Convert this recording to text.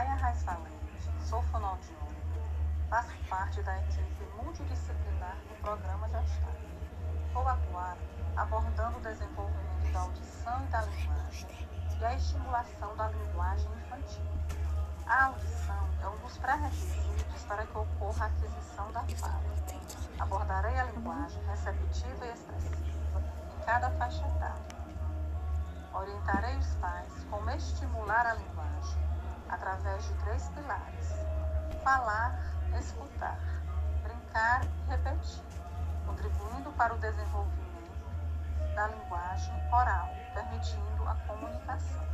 Soraya Raiz Valente, sou fonoaudióloga. Faço parte da equipe multidisciplinar do programa Gestar. Vou atuar abordando o desenvolvimento da audição e da linguagem e a estimulação da linguagem infantil. A audição é um dos pré-requisitos para que ocorra a aquisição da fala. Abordarei a linguagem receptiva e expressiva em cada faixa etária. Orientarei os pais como estimular a linguagem através de três pilares: falar, escutar, brincar e repetir, contribuindo para o desenvolvimento da linguagem oral, permitindo a comunicação.